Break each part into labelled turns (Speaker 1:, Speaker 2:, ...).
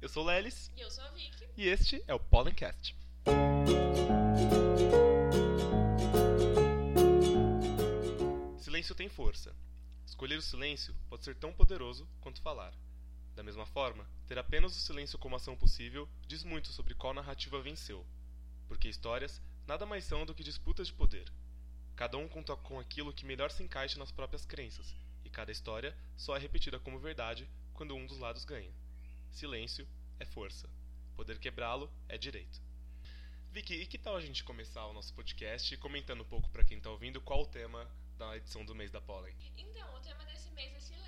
Speaker 1: Eu sou o Lelis.
Speaker 2: E eu sou a Vicky.
Speaker 1: E este é o Pollencast. Silêncio tem força. Escolher o silêncio pode ser tão poderoso quanto falar. Da mesma forma, ter apenas o silêncio como ação possível diz muito sobre qual narrativa venceu. Porque histórias nada mais são do que disputas de poder. Cada um conta com aquilo que melhor se encaixa nas próprias crenças, e cada história só é repetida como verdade quando um dos lados ganha. Silêncio é força. Poder quebrá-lo é direito. Vicky, e que tal a gente começar o nosso podcast comentando um pouco para quem está ouvindo qual o tema da edição do mês da Pollen?
Speaker 2: Então, o tema desse mês é silêncio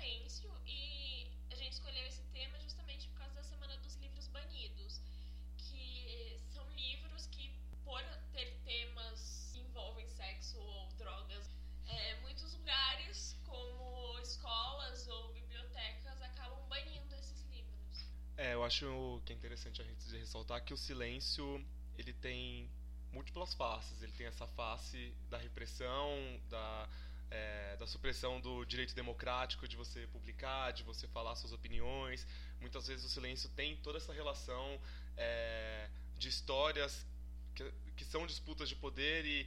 Speaker 1: eu acho que é interessante a gente ressaltar que o silêncio ele tem múltiplas faces. Ele tem essa face da repressão, da, é, da supressão do direito democrático de você publicar, de você falar suas opiniões. Muitas vezes o silêncio tem toda essa relação é, de histórias que, que são disputas de poder e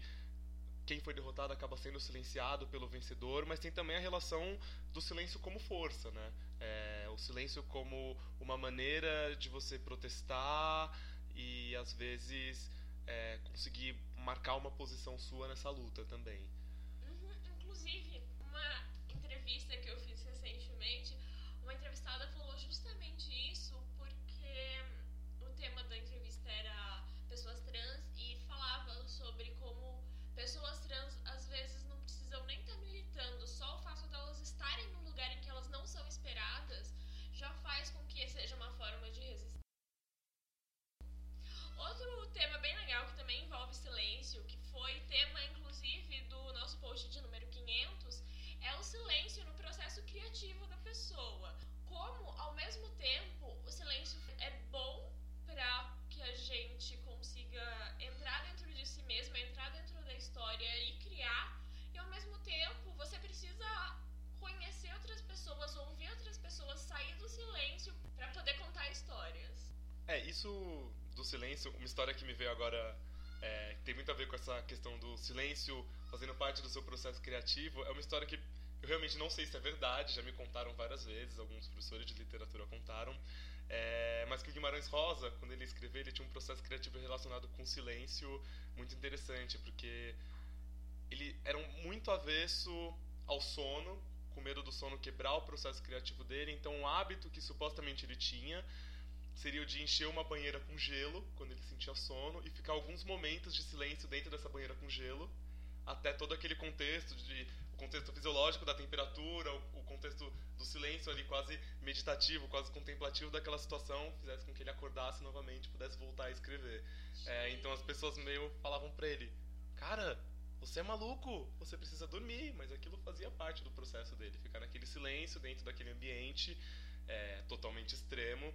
Speaker 1: quem foi derrotado acaba sendo silenciado pelo vencedor, mas tem também a relação do silêncio como força, né? É, o silêncio como uma maneira de você protestar e às vezes é, conseguir marcar uma posição sua nessa luta também.
Speaker 2: Uhum, inclusive, uma entrevista que silêncio,
Speaker 1: uma história que me veio agora, é, tem muito a ver com essa questão do silêncio fazendo parte do seu processo criativo, é uma história que eu realmente não sei se é verdade, já me contaram várias vezes, alguns professores de literatura contaram, é, mas que o Guimarães Rosa, quando ele escreveu, ele tinha um processo criativo relacionado com silêncio muito interessante, porque ele era muito avesso ao sono, com medo do sono quebrar o processo criativo dele, então o hábito que supostamente ele tinha seria o de encher uma banheira com gelo quando ele sentia sono e ficar alguns momentos de silêncio dentro dessa banheira com gelo até todo aquele contexto de o contexto fisiológico da temperatura, o, o contexto do silêncio ali quase meditativo, quase contemplativo daquela situação fizesse com que ele acordasse novamente, pudesse voltar a escrever. É, então as pessoas meio falavam para ele, cara, você é maluco, você precisa dormir, mas aquilo fazia parte do processo dele, ficar naquele silêncio dentro daquele ambiente é, totalmente extremo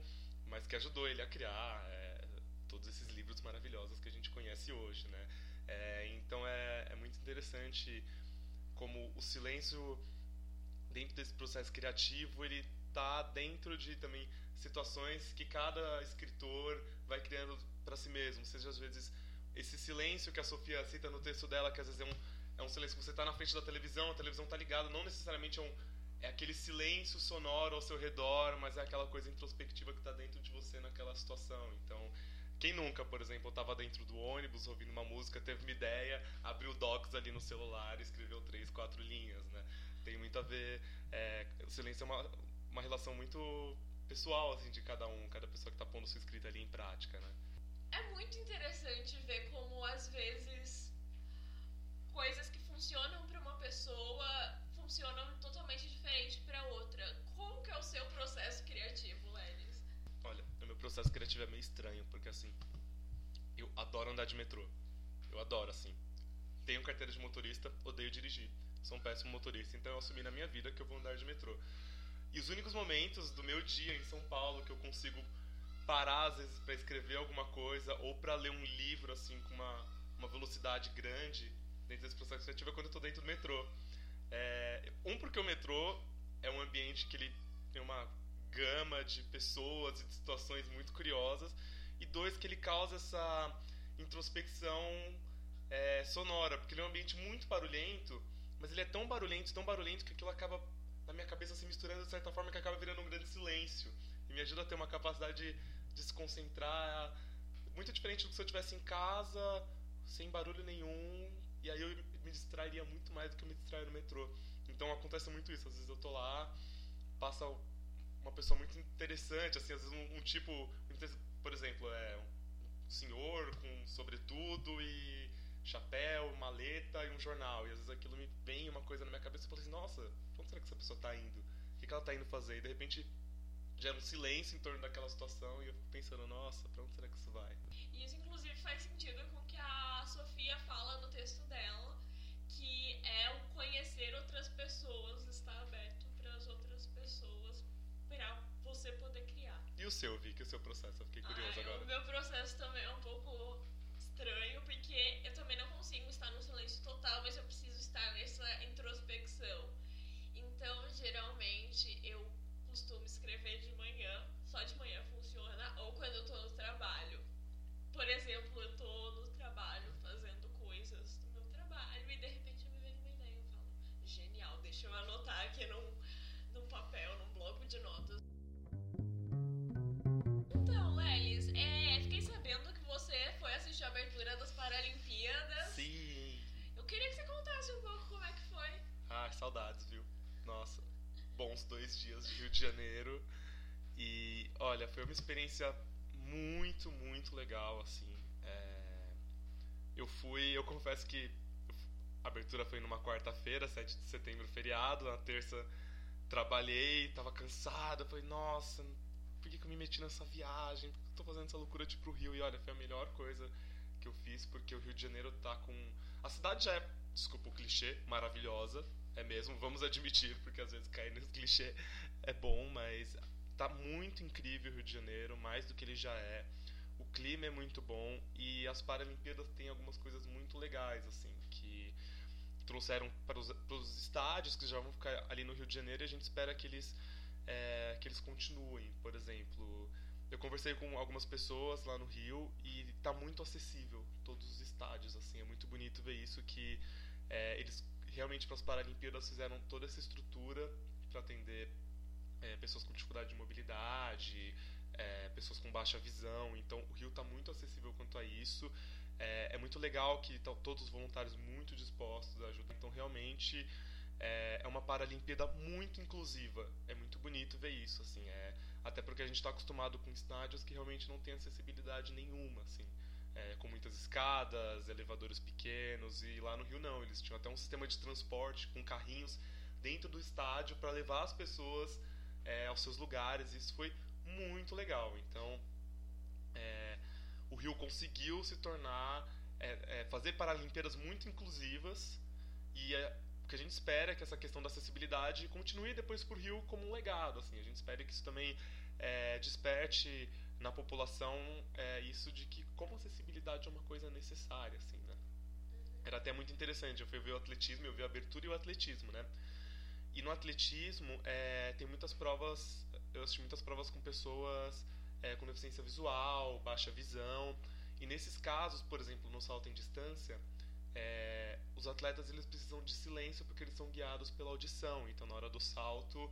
Speaker 1: mas que ajudou ele a criar é, todos esses livros maravilhosos que a gente conhece hoje, né? É, então é, é muito interessante como o silêncio dentro desse processo criativo ele está dentro de também situações que cada escritor vai criando para si mesmo, seja às vezes esse silêncio que a Sofia cita no texto dela, que às vezes é um, é um silêncio que você está na frente da televisão, a televisão está ligada, não necessariamente é um é aquele silêncio sonoro ao seu redor, mas é aquela coisa introspectiva que está dentro de você naquela situação. Então, quem nunca, por exemplo, estava dentro do ônibus ouvindo uma música, teve uma ideia, abriu o docs ali no celular e escreveu três, quatro linhas, né? Tem muito a ver. É, o silêncio é uma, uma relação muito pessoal assim de cada um, cada pessoa que está pondo sua escrita ali em prática, né?
Speaker 2: É muito interessante ver como às vezes coisas que funcionam para uma pessoa funcionam totalmente diferente para outra. Como que é o seu processo criativo, Lelis?
Speaker 1: Olha, o meu processo criativo é meio estranho, porque assim, eu adoro andar de metrô. Eu adoro, assim. Tenho carteira de motorista, odeio dirigir. Sou um péssimo motorista, então eu assumi na minha vida que eu vou andar de metrô. E os únicos momentos do meu dia em São Paulo que eu consigo parar às vezes para escrever alguma coisa ou para ler um livro assim com uma, uma velocidade grande dentro desse processo criativo é quando eu tô dentro do metrô. É, um, porque o metrô é um ambiente que ele tem uma gama de pessoas e de situações muito curiosas. E dois, que ele causa essa introspecção é, sonora, porque ele é um ambiente muito barulhento, mas ele é tão barulhento, tão barulhento que aquilo acaba na minha cabeça se misturando de certa forma que acaba virando um grande silêncio. E me ajuda a ter uma capacidade de, se concentrar muito diferente do que se eu estivesse em casa, sem barulho nenhum, e aí eu me distrairia muito mais do que eu me distraio no metrô. Então acontece muito isso. Às vezes eu tô lá, passa uma pessoa muito interessante, assim, às vezes um, um tipo, por exemplo, é um senhor com sobretudo e chapéu, maleta e um jornal. E às vezes aquilo me vem uma coisa na minha cabeça e eu falo assim, nossa, onde será que essa pessoa tá indo? O que, que ela tá indo fazer? E de repente gera um silêncio em torno daquela situação e eu fico pensando, nossa, pra onde será que isso vai?
Speaker 2: Isso inclusive faz sentido com o que a Sofia fala no texto dela, que é o conhecer outras pessoas, estar aberto para as outras pessoas, para você poder criar.
Speaker 1: E o seu, Vicky, o seu processo? Eu fiquei curioso
Speaker 2: Ai,
Speaker 1: agora.
Speaker 2: O meu processo também é um pouco estranho, porque eu também não consigo estar no silêncio total, mas eu preciso estar nessa introspecção. Então, geralmente, eu costumo escrever de manhã, só de manhã funciona, ou quando eu tô no trabalho. Por exemplo, eu tô no trabalho fazendo coisas e de repente me vem uma ideia. Eu falo, genial, deixa eu anotar aqui num, num papel, num bloco de notas. Então, Lelis, é, fiquei sabendo que você foi assistir a abertura das Paralimpíadas.
Speaker 1: Sim!
Speaker 2: Eu queria que você contasse um pouco como é que foi.
Speaker 1: Ah, saudades, viu? Nossa, bons dois dias de Rio de Janeiro. E olha, foi uma experiência muito, muito legal, assim. É... Eu fui, eu confesso que a abertura foi numa quarta-feira, 7 de setembro, feriado. Na terça trabalhei, tava cansado. Falei, nossa, por que, que eu me meti nessa viagem? Por que eu tô fazendo essa loucura de ir pro Rio? E olha, foi a melhor coisa que eu fiz, porque o Rio de Janeiro tá com. A cidade já é, desculpa o clichê, maravilhosa. É mesmo, vamos admitir, porque às vezes cair nesse clichê é bom, mas tá muito incrível o Rio de Janeiro, mais do que ele já é. O clima é muito bom e as Paralimpíadas têm algumas coisas muito legais, assim, trouxeram para os, para os estádios que já vão ficar ali no Rio de Janeiro e a gente espera que eles, é, que eles continuem. Por exemplo, eu conversei com algumas pessoas lá no Rio e está muito acessível todos os estádios, assim, é muito bonito ver isso que é, eles realmente para as Paralimpíadas fizeram toda essa estrutura para atender é, pessoas com dificuldade de mobilidade, é, pessoas com baixa visão. Então o Rio está muito acessível quanto a isso. É, é muito legal que estão todos os voluntários muito dispostos a ajudar. Então realmente é, é uma Paralimpíada muito inclusiva. É muito bonito ver isso, assim. É, até porque a gente está acostumado com estádios que realmente não tem acessibilidade nenhuma, assim. É, com muitas escadas, elevadores pequenos, e lá no Rio não, eles tinham até um sistema de transporte com carrinhos dentro do estádio para levar as pessoas é, aos seus lugares, isso foi muito legal. Então, é, o Rio conseguiu se tornar, é, é, fazer Paralimpíadas muito inclusivas, e é, o que a gente espera é que essa questão da acessibilidade continue depois por Rio como um legado. Assim, a gente espera que isso também é, desperte na população é, isso de que como acessibilidade é uma coisa necessária, assim, né? Era até muito interessante. Eu fui ver o atletismo, eu vi a abertura e o atletismo, né? E no atletismo é, tem muitas provas, eu assisti muitas provas com pessoas é, com deficiência visual, baixa visão. E nesses casos, por exemplo, no salto em distância, é, os atletas eles precisam de silêncio porque eles são guiados pela audição. Então, na hora do salto,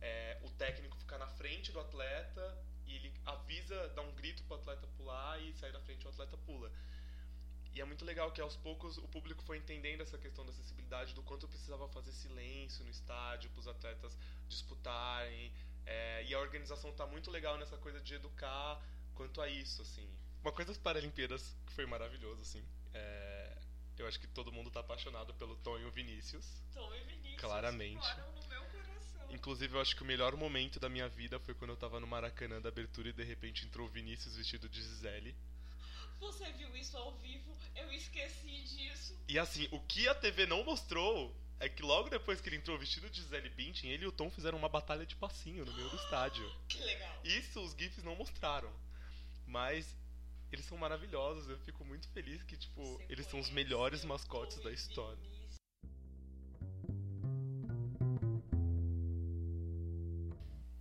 Speaker 1: é, o técnico fica na frente do atleta e ele avisa, dá um grito para o atleta pular e sai da frente o atleta pula. E é muito legal que aos poucos o público foi entendendo essa questão da acessibilidade, do quanto precisava fazer silêncio no estádio para os atletas disputarem. É, e a organização está muito legal nessa coisa de educar quanto a isso, assim. Uma coisa das Paralimpíadas que foi maravilhoso, assim. É, eu acho que todo mundo está apaixonado pelo Tom e o Vinícius.
Speaker 2: Tom e Vinícius
Speaker 1: Claramente.
Speaker 2: no meu coração.
Speaker 1: Inclusive, eu acho que o melhor momento da minha vida foi quando eu tava no Maracanã da abertura e de repente entrou o Vinícius vestido de Gisele.
Speaker 2: Você viu isso ao vivo? Eu esqueci disso.
Speaker 1: E assim, o que a TV não mostrou é que logo depois que ele entrou vestido de Gisele Bündchen, ele e o Tom fizeram uma batalha de passinho no meio do estádio.
Speaker 2: Que legal.
Speaker 1: Isso os GIFs não mostraram. Mas eles são maravilhosos, eu fico muito feliz que, tipo,
Speaker 2: Você
Speaker 1: eles são os melhores mascotes da história.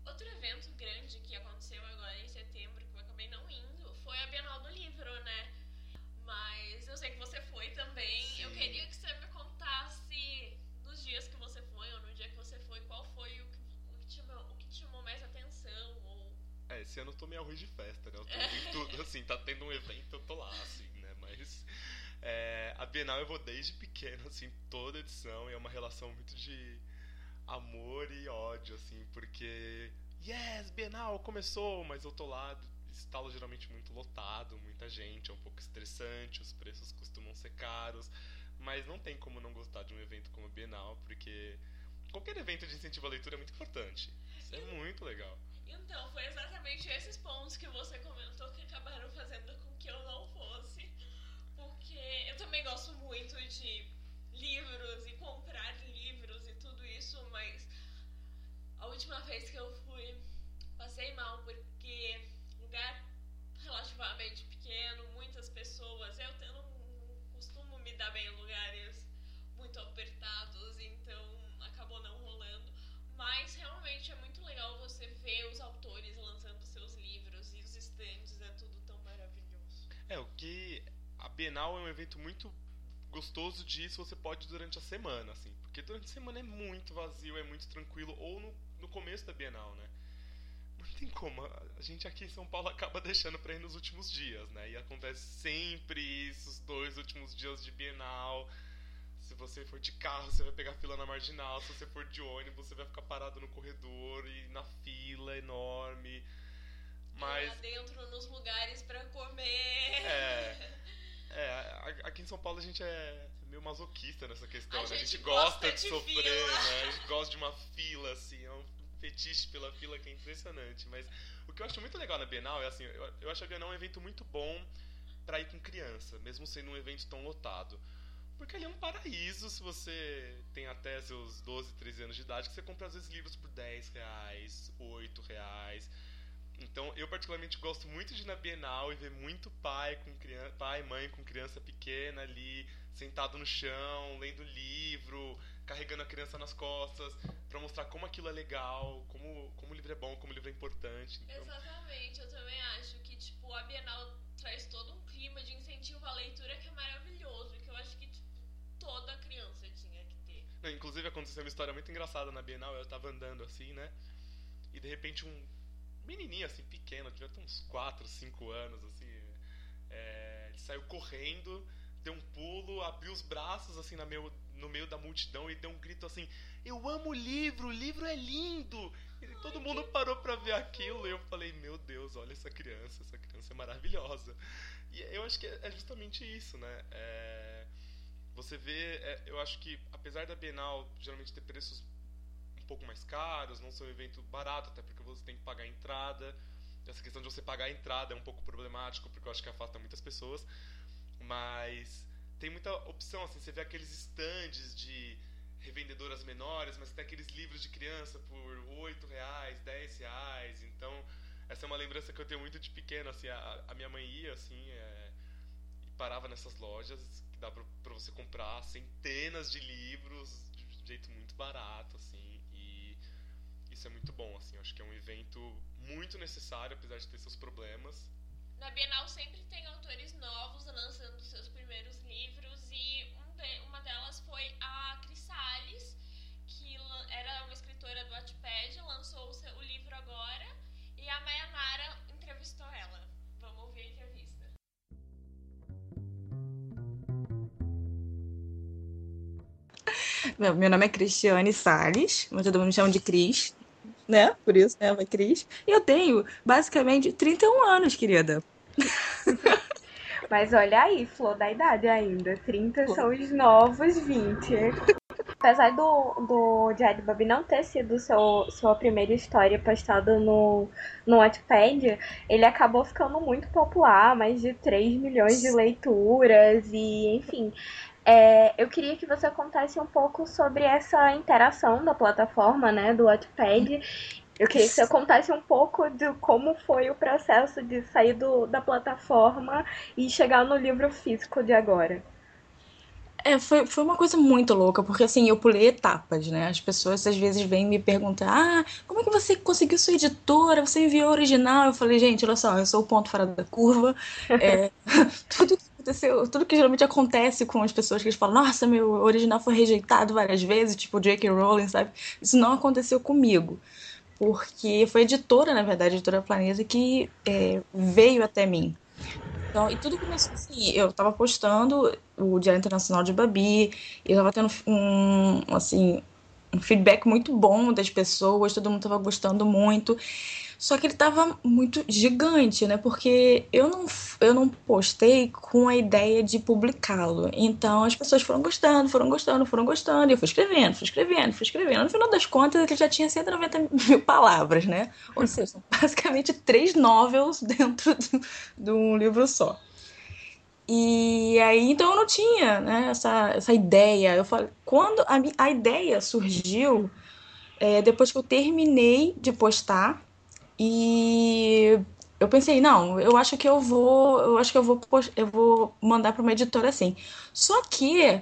Speaker 2: Outro evento grande grande que aconteceu agora em setembro, que eu acabei não indo, foi a Bienal do Livro, né? Mas eu sei que você foi também. Sim. Eu queria que você me contasse
Speaker 1: esse ano eu tô meio arroz de festa, né? Eu tô em tudo, assim, tá tendo um evento, eu tô lá, assim, né? Mas é, a Bienal eu vou desde pequeno, assim, toda edição, e é uma relação muito de amor e ódio, assim, porque. Yes, Bienal começou, mas eu tô lá, estalo geralmente muito lotado, muita gente, é um pouco estressante, os preços costumam ser caros, mas não tem como não gostar de um evento como a Bienal, porque qualquer evento de incentivo à leitura é muito importante. Isso é muito legal.
Speaker 2: Então, foi exatamente esses pontos que você comentou que acabaram fazendo com que eu não fosse, porque eu também gosto muito de livros e comprar livros e tudo isso, mas a última vez que eu fui, passei mal porque lugar relativamente pequeno, muitas pessoas. Eu, não costumo me dar bem em lugares muito apertados, então acabou não rolando. Mas realmente é muito
Speaker 1: Bienal é um evento muito gostoso disso você pode durante a semana, assim. Porque durante a semana é muito vazio, é muito tranquilo, ou no, no começo da Bienal, né? Não tem como, a gente aqui em São Paulo acaba deixando pra ir nos últimos dias, né? E acontece sempre isso, os dois últimos dias de Bienal. Se você for de carro, você vai pegar fila na marginal. Se você for de ônibus, você vai ficar parado no corredor e na fila enorme. Mas.
Speaker 2: Lá dentro nos lugares para comer.
Speaker 1: É. É, aqui em São Paulo a gente é meio masoquista nessa questão,
Speaker 2: a
Speaker 1: né? A
Speaker 2: gente
Speaker 1: gosta,
Speaker 2: gosta
Speaker 1: de,
Speaker 2: de
Speaker 1: sofrer, né? A gente gosta de uma fila, assim, é um fetiche pela fila que é impressionante. Mas o que eu acho muito legal na Bienal é assim, eu, eu acho a Bienal um evento muito bom para ir com criança, mesmo sendo um evento tão lotado. Porque ali é um paraíso se você tem até seus 12, 13 anos de idade, que você compra às vezes livros por 10 reais, 8 reais. Então, eu particularmente gosto muito de ir na Bienal e ver muito pai com criança, pai, mãe com criança pequena ali, sentado no chão, lendo livro, carregando a criança nas costas, para mostrar como aquilo é legal, como, como o livro é bom, como o livro é importante.
Speaker 2: Então... Exatamente, eu também acho que tipo a Bienal traz todo um clima de incentivo à leitura que é maravilhoso e que eu acho que tipo, toda criança tinha que ter.
Speaker 1: Não, inclusive aconteceu uma história muito engraçada na Bienal, eu tava andando assim, né? E de repente um menininho, assim, pequeno, devia ter uns 4, 5 anos, assim. É, ele saiu correndo, deu um pulo, abriu os braços, assim, na meu, no meio da multidão e deu um grito assim: Eu amo o livro, o livro é lindo! E todo mundo parou pra ver aquilo e eu falei: Meu Deus, olha essa criança, essa criança é maravilhosa. E eu acho que é justamente isso, né? É, você vê, é, eu acho que apesar da Bienal geralmente ter preços pouco mais caros, não ser um evento barato, até porque você tem que pagar a entrada. Essa questão de você pagar a entrada é um pouco problemático, porque eu acho que afasta muitas pessoas. Mas tem muita opção, assim, você vê aqueles stands de revendedoras menores, mas tem aqueles livros de criança por 8 reais, 10 reais. Então, essa é uma lembrança que eu tenho muito de pequeno, assim, a, a minha mãe ia, assim, é, e parava nessas lojas que dá pra você comprar centenas de livros de jeito muito barato, assim isso é muito bom, assim. Eu acho que é um evento muito necessário, apesar de ter seus problemas.
Speaker 2: Na Bienal sempre tem autores novos lançando seus primeiros livros e um de, uma delas foi a Cris Salles, que era uma escritora do Wattpad, lançou o, seu, o livro agora e a Mayanara entrevistou ela. Vamos ouvir a entrevista.
Speaker 3: Meu, meu nome é Cristiane Salles, mas todo mundo me chama de Cris né? Por isso, né, a Cris. E eu tenho, basicamente, 31 anos, querida.
Speaker 4: Mas olha aí, flor da idade ainda. 30 são os novos 20. Apesar do, do Diário não ter sido seu, sua primeira história postada no, no Wattpad, ele acabou ficando muito popular, mais de 3 milhões de leituras e, enfim. É, eu queria que você contasse um pouco sobre essa interação da plataforma, né, do Wattpad. Eu queria que você contasse um pouco de como foi o processo de sair do, da plataforma e chegar no livro físico de agora.
Speaker 3: É, foi, foi uma coisa muito louca, porque assim, eu pulei etapas, né? As pessoas às vezes vêm me perguntar: ah, como é que você conseguiu sua editora? Você enviou original? Eu falei, gente, olha só, eu sou o ponto fora da curva. É, tudo que aconteceu, tudo que geralmente acontece com as pessoas que eles falam, nossa, meu original foi rejeitado várias vezes, tipo J.K. Rowling, sabe? Isso não aconteceu comigo. Porque foi a editora, na verdade, a editora Planeta, que é, veio até mim. Então, e tudo começou assim, eu tava postando o Diário Internacional de Babi, eu tava tendo um, assim, um feedback muito bom das pessoas, todo mundo tava gostando muito. Só que ele tava muito gigante, né? Porque eu não, eu não postei com a ideia de publicá-lo. Então as pessoas foram gostando, foram gostando, foram gostando. E eu fui escrevendo, fui escrevendo, fui escrevendo. No final das contas, ele já tinha 190 mil palavras, né? Ou seja, são basicamente três novels dentro de um livro só. E aí, então eu não tinha né, essa, essa ideia. Eu falei, quando a, a ideia surgiu, é, depois que eu terminei de postar, e eu pensei, não, eu acho que eu vou, eu acho que eu vou, eu vou mandar para uma editora assim. Só que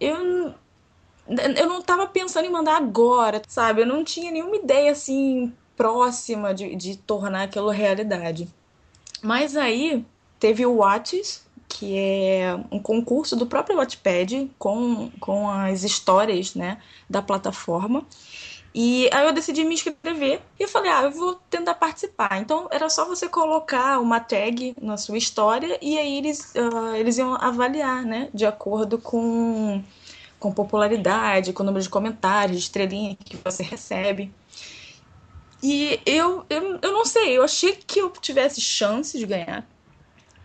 Speaker 3: eu eu não estava pensando em mandar agora, sabe? Eu não tinha nenhuma ideia assim próxima de, de tornar aquilo realidade. Mas aí teve o Whats, que é um concurso do próprio Wattpad com, com as histórias né, da plataforma. E aí eu decidi me inscrever e falei, ah, eu vou tentar participar. Então era só você colocar uma tag na sua história e aí eles, uh, eles iam avaliar, né? De acordo com, com popularidade, com o número de comentários, de estrelinha que você recebe. E eu, eu, eu não sei, eu achei que eu tivesse chance de ganhar,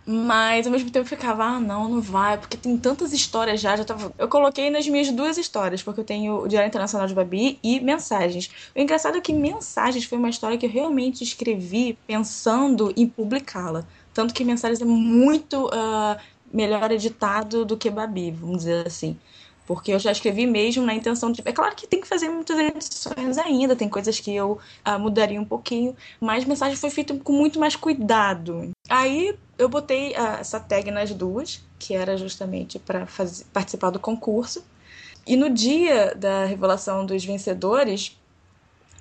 Speaker 3: mas ao mesmo tempo ficava, ah, não, não vai, porque tem tantas histórias já. já tava... Eu coloquei nas minhas duas histórias, porque eu tenho o Diário Internacional de Babi e Mensagens. O engraçado é que Mensagens foi uma história que eu realmente escrevi pensando em publicá-la. Tanto que Mensagens é muito uh, melhor editado do que Babi, vamos dizer assim. Porque eu já escrevi mesmo na intenção de. É claro que tem que fazer muitas edições ainda, tem coisas que eu uh, mudaria um pouquinho, mas a mensagem foi feita com muito mais cuidado. Aí eu botei uh, essa tag nas duas, que era justamente para participar do concurso. E no dia da revelação dos vencedores,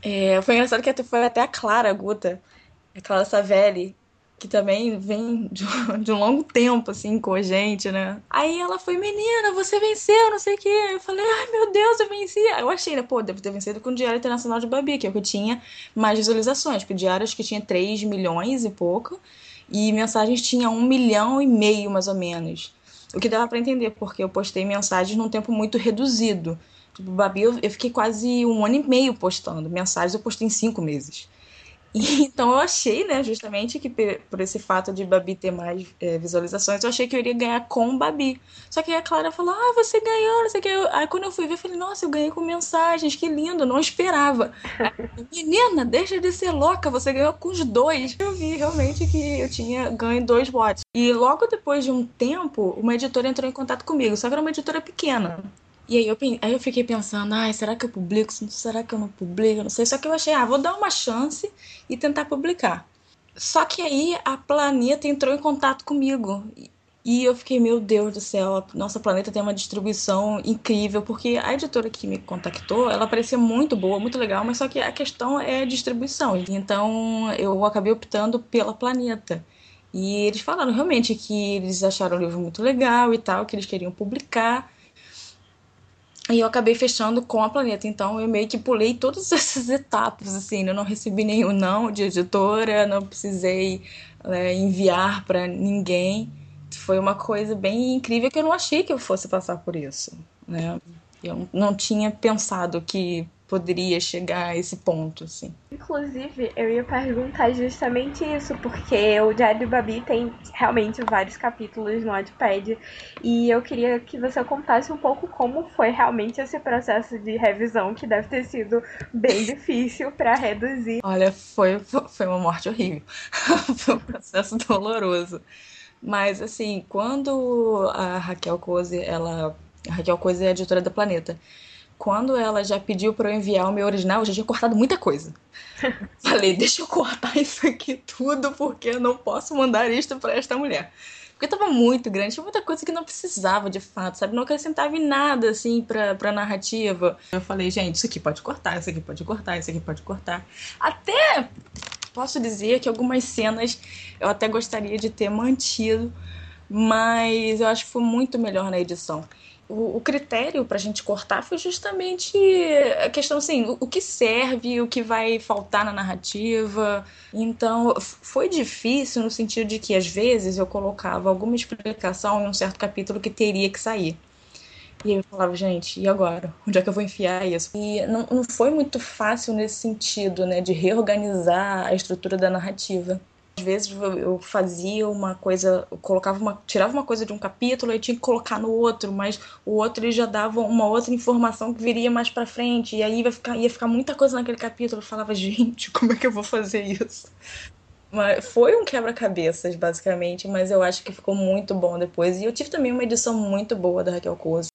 Speaker 3: é, foi engraçado que foi até a Clara Guta, a Clara Savelli, que também vem de, de, um longo tempo, assim, com a gente, né? Aí ela foi, menina, você venceu, não sei o quê. Eu falei, ai meu Deus, eu venci. Eu achei, né, pô, devo ter vencido com o Diário Internacional de Babi, que é o que tinha mais visualizações, porque o Diário acho que tinha 3 milhões e pouco, e mensagens tinha 1 milhão e meio, mais ou menos. O que dava para entender, porque eu postei mensagens num tempo muito reduzido. Tipo, Babi, eu, eu fiquei quase um ano e meio postando. Mensagens eu postei em cinco meses. então eu achei, né, justamente que por esse fato de Babi ter mais é, visualizações, eu achei que eu iria ganhar com Babi. Só que aí a Clara falou, ah, você ganhou, não sei o que. Aí quando eu fui ver, eu falei, nossa, eu ganhei com mensagens, que lindo, não esperava. Menina, deixa de ser louca, você ganhou com os dois. Eu vi realmente que eu tinha ganho dois watts. E logo depois de um tempo, uma editora entrou em contato comigo, só que era uma editora pequena. E aí eu, aí eu fiquei pensando, ai, será que eu publico? Será que eu não publico? Não sei. Só que eu achei, ah, vou dar uma chance e tentar publicar. Só que aí a Planeta entrou em contato comigo. E eu fiquei, meu Deus do céu, nossa Planeta tem uma distribuição incrível, porque a editora que me contactou, ela parecia muito boa, muito legal, mas só que a questão é distribuição. Então eu acabei optando pela Planeta. E eles falaram realmente que eles acharam o livro muito legal e tal, que eles queriam publicar. E eu acabei fechando com a Planeta. Então eu meio que pulei todas essas etapas, assim. Eu não recebi nenhum não de editora, não precisei é, enviar para ninguém. Foi uma coisa bem incrível que eu não achei que eu fosse passar por isso, né? Eu não tinha pensado que poderia chegar a esse ponto, assim.
Speaker 4: Inclusive, eu ia perguntar justamente isso, porque o Diário do Babi tem realmente vários capítulos no Wattpad, e eu queria que você contasse um pouco como foi realmente esse processo de revisão, que deve ter sido bem difícil para reduzir.
Speaker 3: Olha, foi, foi uma morte horrível. foi um processo doloroso. Mas, assim, quando a Raquel Cose, ela... A Raquel Cose é a editora da Planeta quando ela já pediu para eu enviar o meu original, eu já tinha cortado muita coisa. Falei, deixa eu cortar isso aqui tudo, porque eu não posso mandar isto para esta mulher. Porque tava muito grande, tinha muita coisa que não precisava de fato, sabe? Não acrescentava em nada, assim, pra, pra narrativa. Eu falei, gente, isso aqui pode cortar, isso aqui pode cortar, isso aqui pode cortar. Até posso dizer que algumas cenas eu até gostaria de ter mantido, mas eu acho que foi muito melhor na edição o, o critério para a gente cortar foi justamente a questão assim, o, o, que serve, o que vai faltar na narrativa. Então, foi difícil no sentido de que às vezes eu colocava alguma explicação em um certo capítulo que teria que sair. E eu falava, gente, e agora? Onde é que eu vou enfiar isso? E não, não foi muito fácil nesse sentido, né, de reorganizar a estrutura da narrativa. Às vezes eu fazia uma coisa, colocava uma, tirava uma coisa de um capítulo e tinha que colocar no outro, mas o outro ele já dava uma outra informação que viria mais para frente e aí ia ficar, ia ficar muita coisa naquele capítulo. Eu falava, gente, como é que eu vou fazer isso? Mas foi um quebra-cabeças, basicamente, mas eu acho que ficou muito bom depois. E eu tive também uma edição muito boa da Raquel Couso.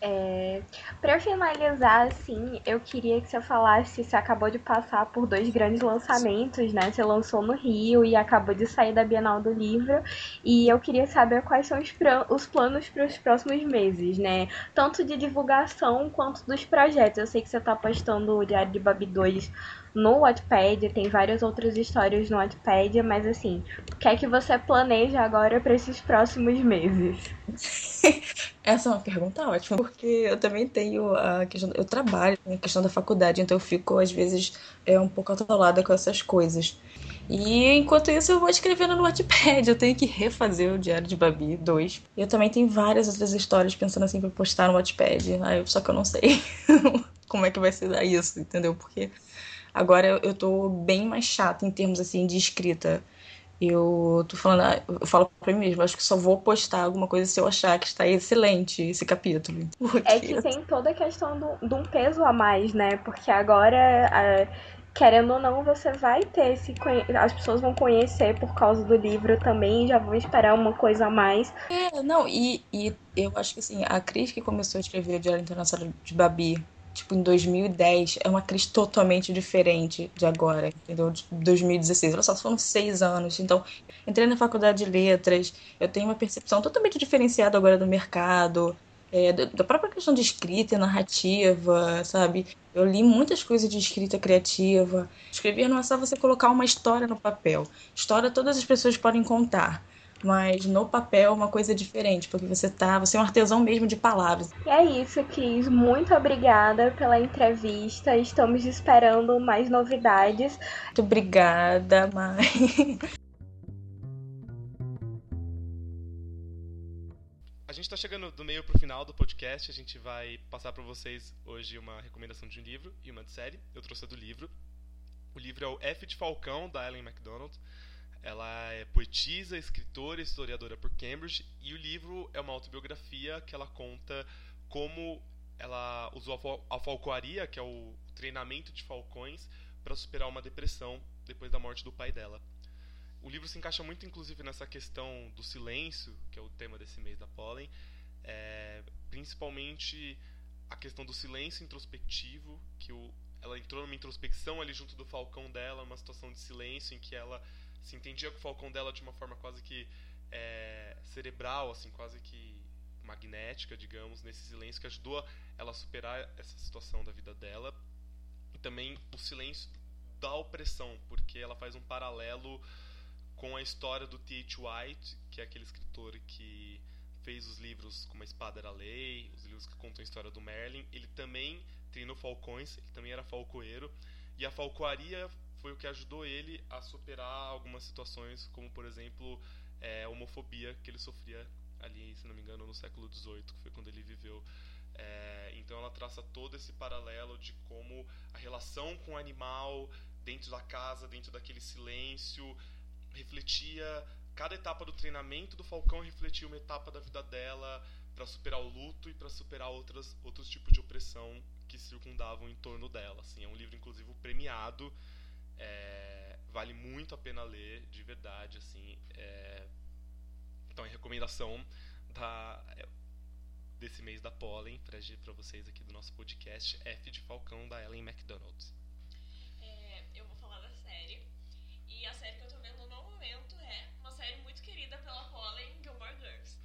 Speaker 4: É, para finalizar, assim, eu queria que você falasse, você acabou de passar por dois grandes lançamentos, né? Você lançou no Rio e acabou de sair da Bienal do Livro. E eu queria saber quais são os, os planos para os próximos meses, né? Tanto de divulgação quanto dos projetos. Eu sei que você está postando o Diário de Babi 2 no Wattpad, tem várias outras histórias no Wattpad, mas assim, o que é que você planeja agora para esses próximos meses?
Speaker 3: Essa é uma pergunta ótima, porque eu também tenho a questão, eu trabalho com a questão da faculdade, então eu fico às vezes é um pouco atolada com essas coisas. E enquanto isso eu vou escrevendo no Wattpad, eu tenho que refazer o Diário de Babi 2. Eu também tenho várias outras histórias pensando assim para postar no Wattpad, só que eu não sei como é que vai ser isso, entendeu? Porque Agora eu tô bem mais chata em termos assim de escrita. Eu tô falando, ah, eu falo pra mim mesmo, acho que só vou postar alguma coisa se eu achar que está excelente esse capítulo.
Speaker 4: Porque... É que tem toda a questão de um peso a mais, né? Porque agora, querendo ou não, você vai ter esse. As pessoas vão conhecer por causa do livro também, já vão esperar uma coisa a mais.
Speaker 3: É, não, e, e eu acho que assim, a Cris que começou a escrever o Diário Internacional de Babi tipo, em 2010, é uma crise totalmente diferente de agora, entendeu? De 2016. Olha só, foram seis anos. Então, entrei na faculdade de letras, eu tenho uma percepção totalmente diferenciada agora do mercado, é, da própria questão de escrita e narrativa, sabe? Eu li muitas coisas de escrita criativa. Escrever não é só você colocar uma história no papel. História todas as pessoas podem contar mas no papel é uma coisa diferente, porque você tá, você é um artesão mesmo de palavras.
Speaker 4: E é isso, Cris. Muito obrigada pela entrevista. Estamos esperando mais novidades.
Speaker 3: Muito obrigada, mãe.
Speaker 1: A gente está chegando do meio para o final do podcast. A gente vai passar para vocês hoje uma recomendação de um livro e uma de série. Eu trouxe a do livro. O livro é o F de Falcão, da Ellen MacDonald. Ela é poetisa, escritora historiadora por Cambridge e o livro é uma autobiografia que ela conta como ela usou a falcoaria, que é o treinamento de falcões, para superar uma depressão depois da morte do pai dela. O livro se encaixa muito, inclusive, nessa questão do silêncio, que é o tema desse mês da Pollen, é, principalmente a questão do silêncio introspectivo, que o, ela entrou numa introspecção ali junto do falcão dela, uma situação de silêncio em que ela se entendia com o falcão dela de uma forma quase que é, cerebral, assim, quase que magnética, digamos, nesse silêncio que ajudou ela a superar essa situação da vida dela. E também o silêncio da opressão, porque ela faz um paralelo com a história do T.H. White, que é aquele escritor que fez os livros Como a Espada Era a Lei, os livros que contam a história do Merlin. Ele também treinou falcões, ele também era falcoeiro, e a falcoaria foi o que ajudou ele a superar algumas situações, como por exemplo é, a homofobia que ele sofria ali, se não me engano, no século XVIII, que foi quando ele viveu. É, então ela traça todo esse paralelo de como a relação com o animal dentro da casa, dentro daquele silêncio, refletia cada etapa do treinamento do Falcão refletia uma etapa da vida dela para superar o luto e para superar outras, outros tipos de opressão que circundavam em torno dela. Assim, é um livro inclusive premiado é, vale muito a pena ler, de verdade, assim. É, então, é recomendação da, é, desse mês da Pollen para vocês aqui do nosso podcast F de Falcão, da Ellen McDonald.
Speaker 2: Eu vou falar da série. E a série que eu estou vendo no momento é uma série muito querida pela Polen Gilmore Girls.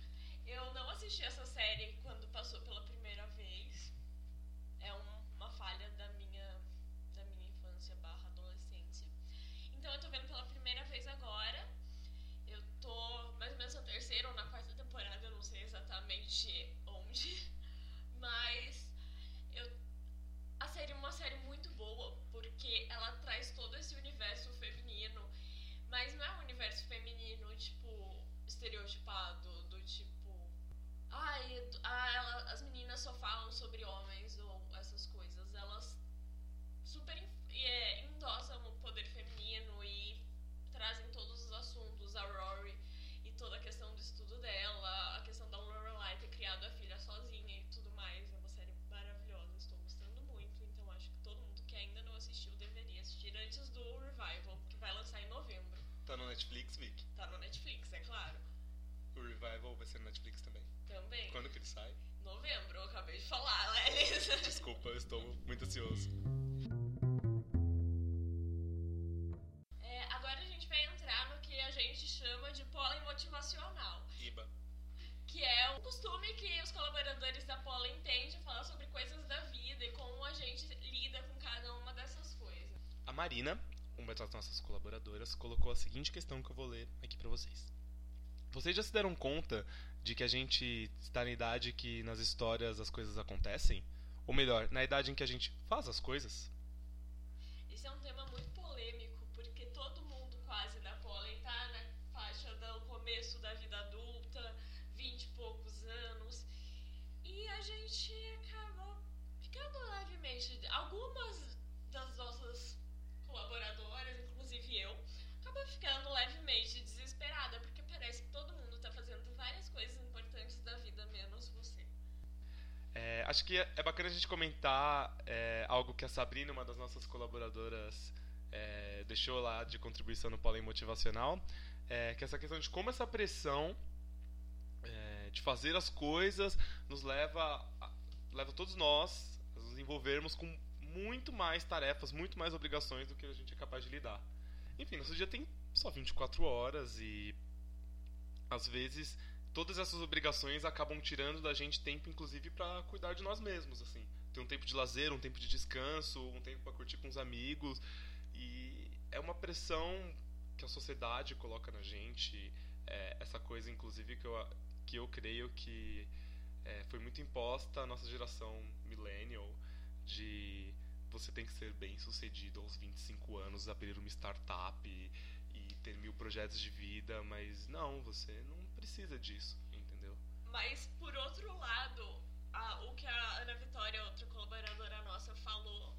Speaker 2: Eu não assisti essa série mas eu, a série é uma série muito boa, porque ela traz todo esse universo feminino, mas não é um universo feminino, tipo, estereotipado, do tipo, ai, ah, ela, as meninas só falam sobre homens ou essas coisas. Elas super é, endossam o poder feminino e trazem todos os assuntos, a Rory e toda a questão do estudo dela, a questão da Lorelai ter criado a filha sozinha antes do Revival, que vai lançar em novembro.
Speaker 1: Tá no Netflix, Vic.
Speaker 2: Tá no Netflix, é claro.
Speaker 1: O Revival vai ser no Netflix também.
Speaker 2: Também.
Speaker 1: Quando que ele sai?
Speaker 2: Novembro, eu acabei de falar, Lelis.
Speaker 1: Desculpa, eu estou muito ansioso.
Speaker 2: É, agora a gente vai entrar no que a gente chama de pólen motivacional.
Speaker 1: Iba.
Speaker 2: Que é um costume que os colaboradores da Pollen têm de falar sobre coisas da vida e como a gente lida com cada uma dessas coisas.
Speaker 1: A Marina, uma das nossas colaboradoras, colocou a seguinte questão que eu vou ler aqui pra vocês. Vocês já se deram conta de que a gente está na idade que nas histórias as coisas acontecem? Ou melhor, na idade em que a gente faz as coisas?
Speaker 2: Esse é um tema muito polêmico, porque todo mundo quase da Pollen tá na faixa do começo da vida adulta, vinte e poucos anos, e a gente acaba ficando levemente. Algumas das nossas colaboradoras, inclusive eu, acaba ficando levemente desesperada, porque parece que todo mundo tá fazendo várias coisas importantes da vida, menos você.
Speaker 1: É, acho que é bacana a gente comentar é, algo que a Sabrina, uma das nossas colaboradoras, é, deixou lá de contribuição no Pólen Motivacional, é, que é essa questão de como essa pressão é, de fazer as coisas nos leva, a- leva todos nós a nos envolvermos com muito mais tarefas, muito mais obrigações do que a gente é capaz de lidar. Enfim, nosso dia tem só 24 horas e às vezes todas essas obrigações acabam tirando da gente tempo, inclusive, pra cuidar de nós mesmos, assim. Ter um tempo de lazer, um tempo de descanso, um tempo pra curtir com os amigos. E é uma pressão que a sociedade coloca na gente. é, essa coisa, inclusive, que eu, que eu creio que é, foi muito imposta à nossa geração millennial de você tem que ser bem sucedido aos 25 anos, abrir uma startup ter mil projetos de vida, mas não, você não precisa disso, entendeu?
Speaker 2: Mas, por outro lado, a- o que a Ana Vitória, outra colaboradora nossa, falou,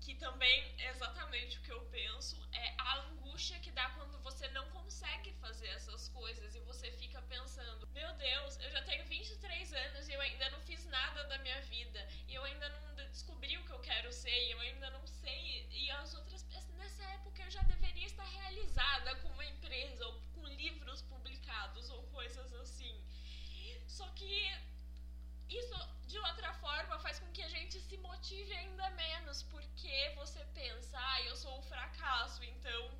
Speaker 2: que também é exatamente o que eu penso, é a angústia que dá quando você não consegue fazer essas coisas e você fica pensando: meu Deus, eu já tenho 23 anos e eu ainda não fiz nada da minha vida, e eu ainda não de- descobri o que eu quero ser, e eu ainda não sei. E as outras pessoas, nessa época eu já deveria estar realizada com uma empresa, ou com livros publicados, ou coisas assim. Só que isso, de outra forma, faz com que a motive ainda menos, porque você pensa, ah, eu sou um fracasso, então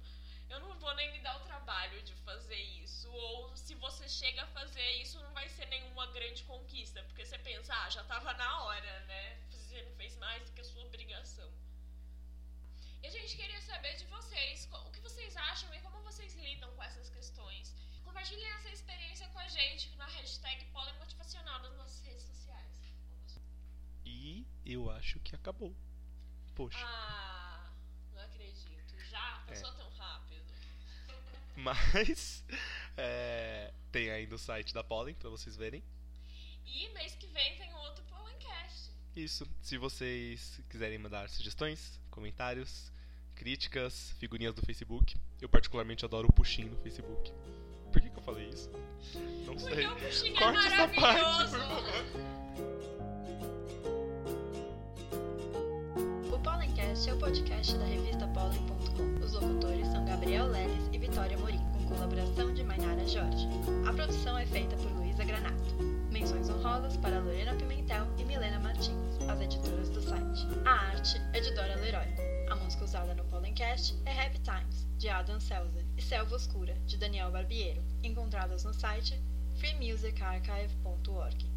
Speaker 2: eu não vou nem me dar o trabalho de fazer isso. Ou se você chega a fazer isso, não vai ser nenhuma grande conquista, porque você pensa, ah, já tava na hora, né? Você não fez mais do que a sua obrigação. E a gente queria saber de vocês, o que vocês acham e como vocês lidam com essas questões. Compartilhem essa experiência com a gente na hashtag Pólen Motivacional nas nossas redes sociais.
Speaker 1: E eu acho que acabou. Poxa.
Speaker 2: Ah, não acredito. Já? Passou
Speaker 1: É.
Speaker 2: tão rápido.
Speaker 1: Mas é, tem ainda o site da Pollen pra vocês verem.
Speaker 2: E mês que vem tem outro Polencast.
Speaker 1: Isso. Se vocês quiserem mandar sugestões, comentários, críticas, figurinhas do Facebook, eu particularmente adoro o puxinho no Facebook. Por que, que eu falei isso? Não
Speaker 2: Porque
Speaker 1: sei.
Speaker 2: puxinho é
Speaker 1: Corte essa parte, por favor.
Speaker 5: Pollencast é o podcast da revista Pollen.com. Os locutores são Gabriel Leles e Vitória Morim, com colaboração de Mainara Jorge. A produção é feita por Luísa Granato. Menções honrosas para Lorena Pimentel e Milena Martins, as editoras do site. A arte é de Dora Leroy. A música usada no Pollencast é Happy Times, de Adam Selzer, e Selva Oscura, de Daniel Barbiero, encontradas no site freemusicarchive.org.